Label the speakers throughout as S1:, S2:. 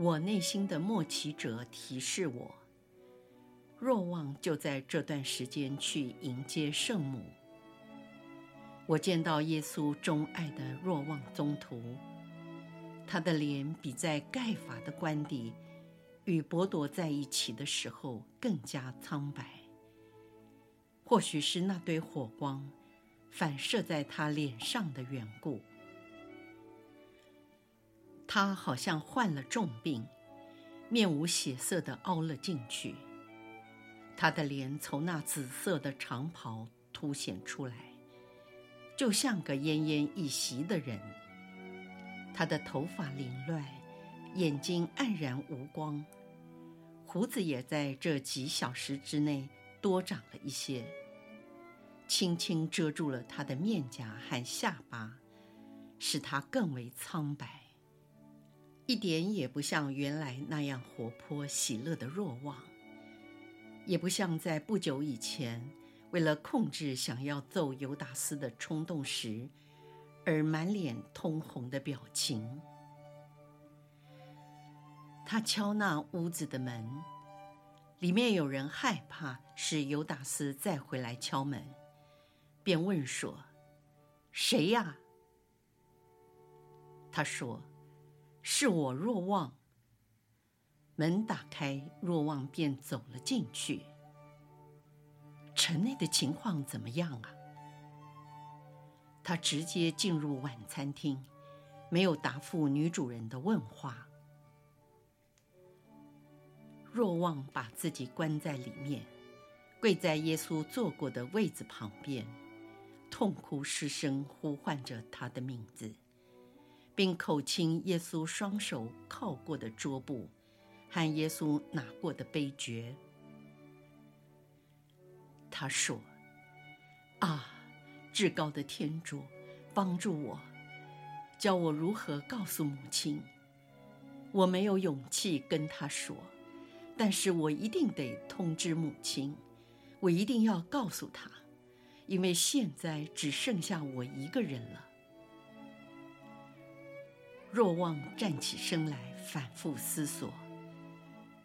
S1: 我内心的默祈者提示我，若望就在这段时间去迎接圣母。我见到耶稣钟爱的若望宗徒，他的脸比在盖法的官邸与伯多在一起的时候更加苍白。或许是那堆火光。反射在他脸上的缘故，他好像患了重病，面无血色地凹了进去。他的脸从那紫色的长袍凸显出来，就像个奄奄一息的人。他的头发凌乱，眼睛黯然无光，胡子也在这几小时之内多长了一些。轻轻遮住了他的面颊和下巴，使他更为苍白，一点也不像原来那样活泼喜乐的若望，也不像在不久以前为了控制想要揍犹达斯的冲动时而满脸通红的表情。他敲那屋子的门，里面有人害怕是犹达斯再回来敲门。便问说：“谁呀？”他说：“是我若望。”门打开，若望便走了进去。城内的情况怎么样啊？他直接进入晚餐厅，没有答复女主人的问话。若望把自己关在里面，跪在耶稣坐过的位子旁边。痛哭失声呼唤着他的名字，并口亲耶稣双手靠过的桌布和耶稣拿过的杯爵。他说：“啊，至高的天主，帮助我，教我如何告诉母亲。我没有勇气跟她说，但是我一定得通知母亲，我一定要告诉她。”因为现在只剩下我一个人了。若望站起身来，反复思索，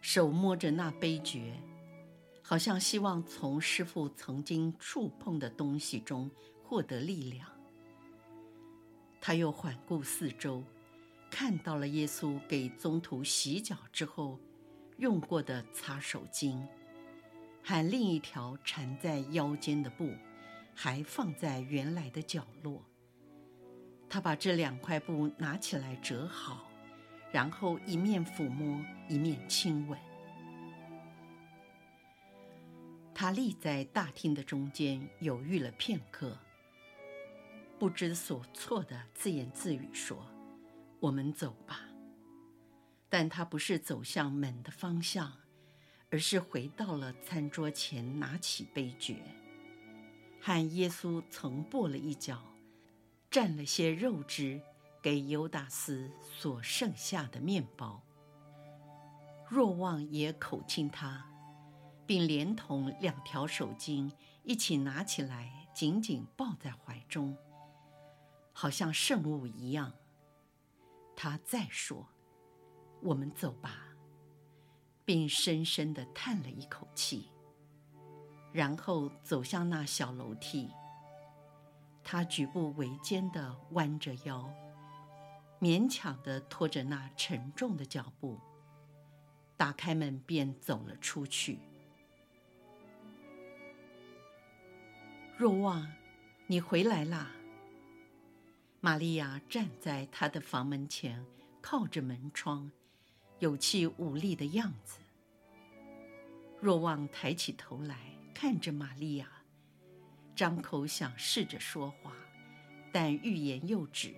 S1: 手摸着那杯爵，好像希望从师父曾经触碰的东西中获得力量。他又环顾四周，看到了耶稣给宗徒洗脚之后用过的擦手巾，和另一条缠在腰间的布。还放在原来的角落。他把这两块布拿起来折好，然后一面抚摸，一面亲吻。他立在大厅的中间，犹豫了片刻，不知所措地自言自语说：“我们走吧。”但他不是走向门的方向，而是回到了餐桌前，拿起杯爵。和耶稣曾跛了一脚，蘸了些肉汁，给犹达斯所剩下的面包。若望也口亲他，并连同两条手巾一起拿起来，紧紧抱在怀中，好像圣物一样。他再说：“我们走吧。”并深深地叹了一口气。然后走向那小楼梯，他举步维艰地弯着腰，勉强地拖着那沉重的脚步，打开门便走了出去。若望，你回来啦！玛利亚站在他的房门前，靠着门窗，有气无力的样子。若望抬起头来。看着玛利亚，张口想试着说话，但欲言又止，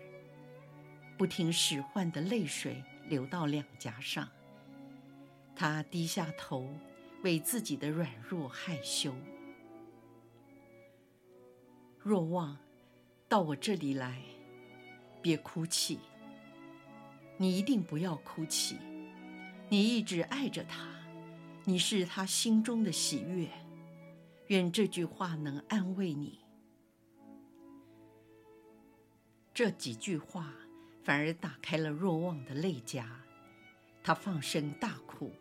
S1: 不听使唤的泪水流到两颊上。他低下头，为自己的软弱害羞。若望，到我这里来，别哭泣。你一定不要哭泣。你一直爱着他，你是他心中的喜悦。愿这句话能安慰你。这几句话反而打开了若望的泪痂，他放声大哭。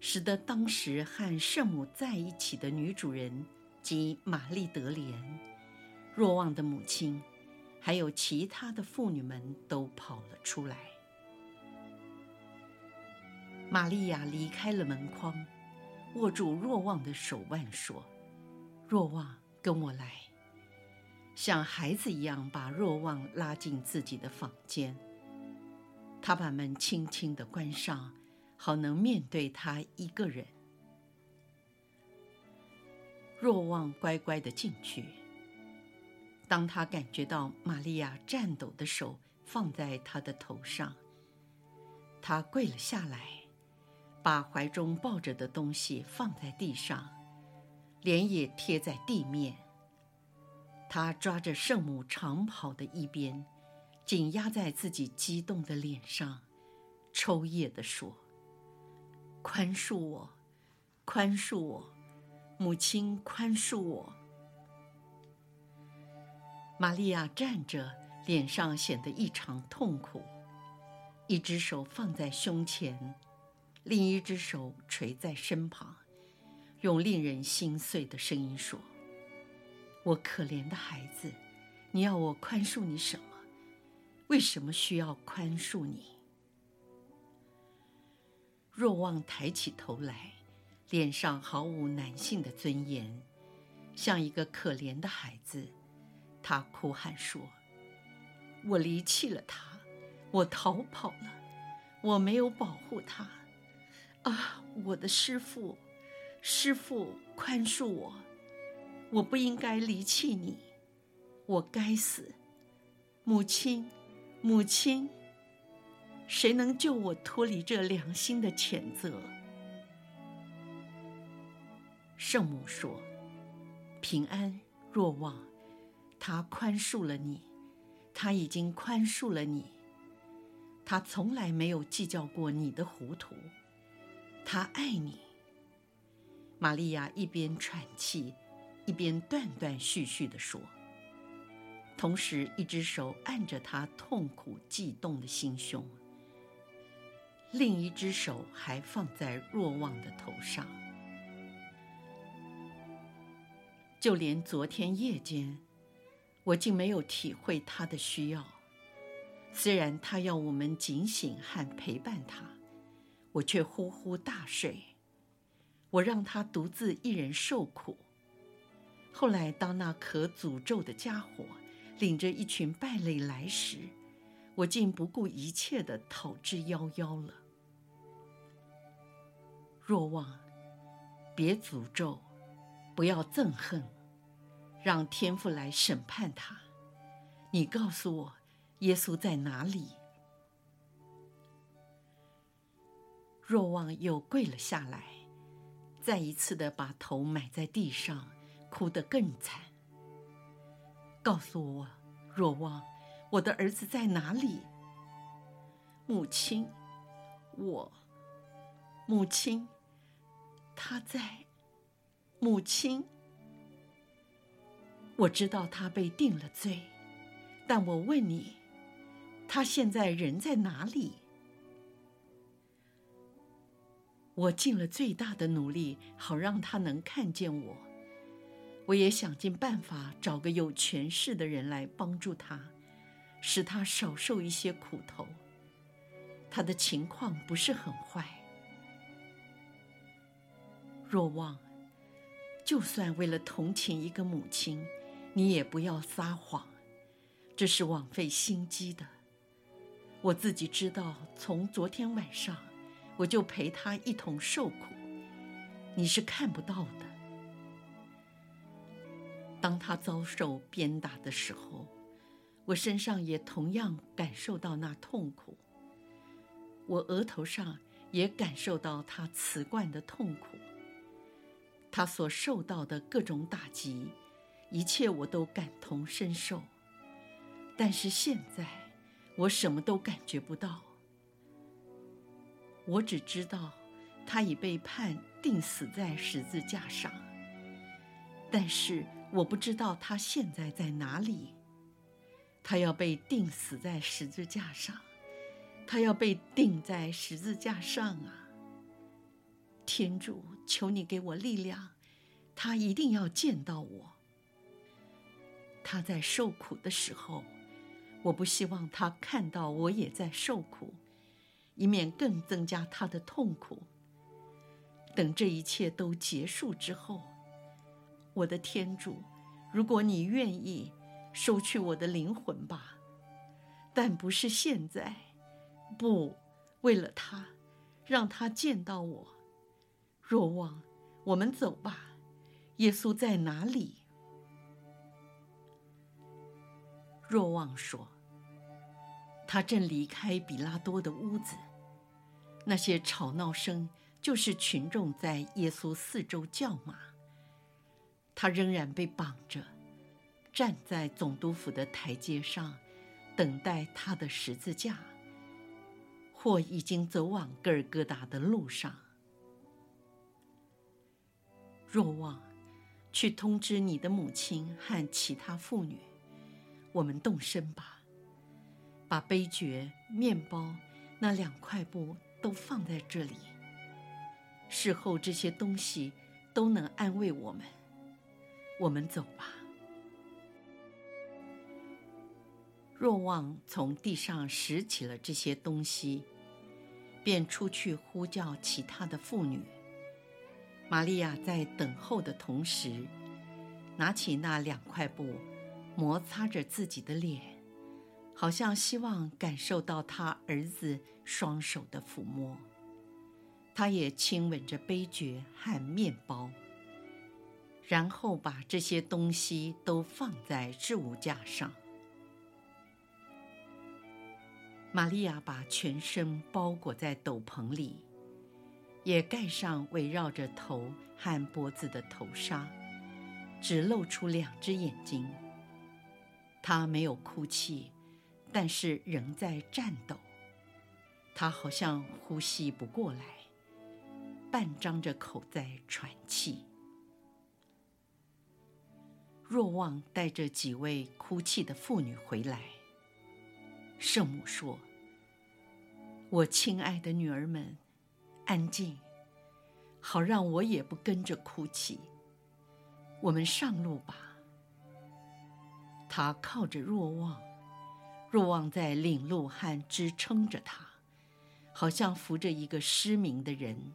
S1: 使得当时和圣母在一起的女主人及玛丽德莲、若望的母亲，还有其他的妇女们都跑了出来。玛利亚离开了门框，握住若望的手腕说：“若望，跟我来。”像孩子一样把若望拉进自己的房间。他把门轻轻地关上。好能面对他一个人。若望乖乖地进去。当他感觉到玛利亚颤抖的手放在他的头上，他跪了下来，把怀中抱着的东西放在地上，脸也贴在地面。他抓着圣母长袍的一边，紧压在自己激动的脸上，抽噎地说。宽恕我，宽恕我，母亲，宽恕我。玛利亚站着，脸上显得异常痛苦，一只手放在胸前，另一只手垂在身旁，用令人心碎的声音说：“我可怜的孩子，你要我宽恕你什么？为什么需要宽恕你？”若望抬起头来，脸上毫无男性的尊严，像一个可怜的孩子。他哭喊说：“我离弃了他，我逃跑了，我没有保护他。啊，我的师父，师父，宽恕我！我不应该离弃你，我该死！母亲，母亲。”谁能救我脱离这良心的谴责？圣母说：“平安，若望，他宽恕了你，他已经宽恕了你。他从来没有计较过你的糊涂，他爱你。”玛利亚一边喘气，一边断断续续地说，同时一只手按着他痛苦悸动的心胸。另一只手还放在若望的头上，就连昨天夜间，我竟没有体会他的需要。虽然他要我们警醒和陪伴他，我却呼呼大睡。我让他独自一人受苦。后来，当那可诅咒的家伙领着一群败类来时，我竟不顾一切地逃之夭夭了。若望，别诅咒，不要憎恨，让天父来审判他。你告诉我，耶稣在哪里？若望又跪了下来，再一次的把头埋在地上，哭得更惨。告诉我，若望。我的儿子在哪里？母亲，我，母亲，他在，母亲。我知道他被定了罪，但我问你，他现在人在哪里？我尽了最大的努力，好让他能看见我。我也想尽办法找个有权势的人来帮助他。使他少受一些苦头。他的情况不是很坏。若望，就算为了同情一个母亲，你也不要撒谎，这是枉费心机的。我自己知道，从昨天晚上我就陪他一同受苦，你是看不到的。当他遭受鞭打的时候。我身上也同样感受到那痛苦。我额头上也感受到他瓷冠的痛苦。他所受到的各种打击，一切我都感同身受。但是现在，我什么都感觉不到。我只知道，他已被判定死在十字架上。但是我不知道他现在在哪里。他要被钉死在十字架上，他要被钉在十字架上啊！天主，求你给我力量，他一定要见到我。他在受苦的时候，我不希望他看到我也在受苦，以免更增加他的痛苦。等这一切都结束之后，我的天主，如果你愿意。收去我的灵魂吧，但不是现在。不，为了他，让他见到我。若望，我们走吧。耶稣在哪里？若望说：“他正离开比拉多的屋子，那些吵闹声就是群众在耶稣四周叫骂。他仍然被绑着。”站在总督府的台阶上，等待他的十字架，或已经走往各尔戈达的路上。若望，去通知你的母亲和其他妇女，我们动身吧。把杯爵、面包那两块布都放在这里。事后这些东西都能安慰我们。我们走吧。若望从地上拾起了这些东西，便出去呼叫其他的妇女。玛利亚在等候的同时，拿起那两块布，摩擦着自己的脸，好像希望感受到他儿子双手的抚摸。他也亲吻着杯爵和面包，然后把这些东西都放在置物架上。玛利亚把全身包裹在斗篷里，也盖上围绕着头和脖子的头纱，只露出两只眼睛。她没有哭泣，但是仍在颤抖。她好像呼吸不过来，半张着口在喘气。若望带着几位哭泣的妇女回来。圣母说：“我亲爱的女儿们，安静，好让我也不跟着哭泣。我们上路吧。”她靠着若望，若望在领路和支撑着他，好像扶着一个失明的人。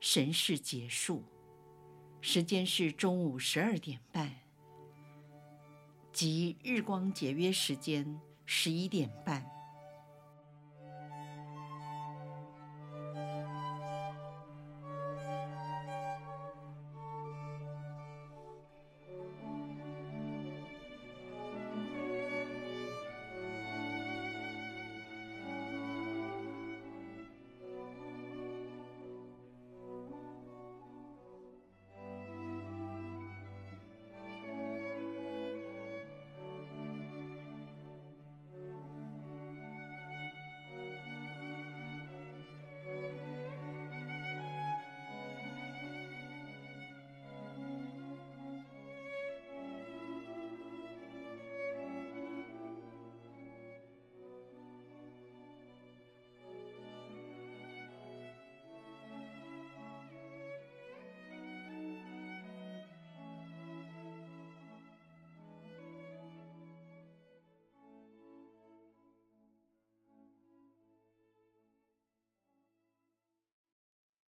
S1: 神事结束，时间是中午十二点半。即日光节约时间十一点半。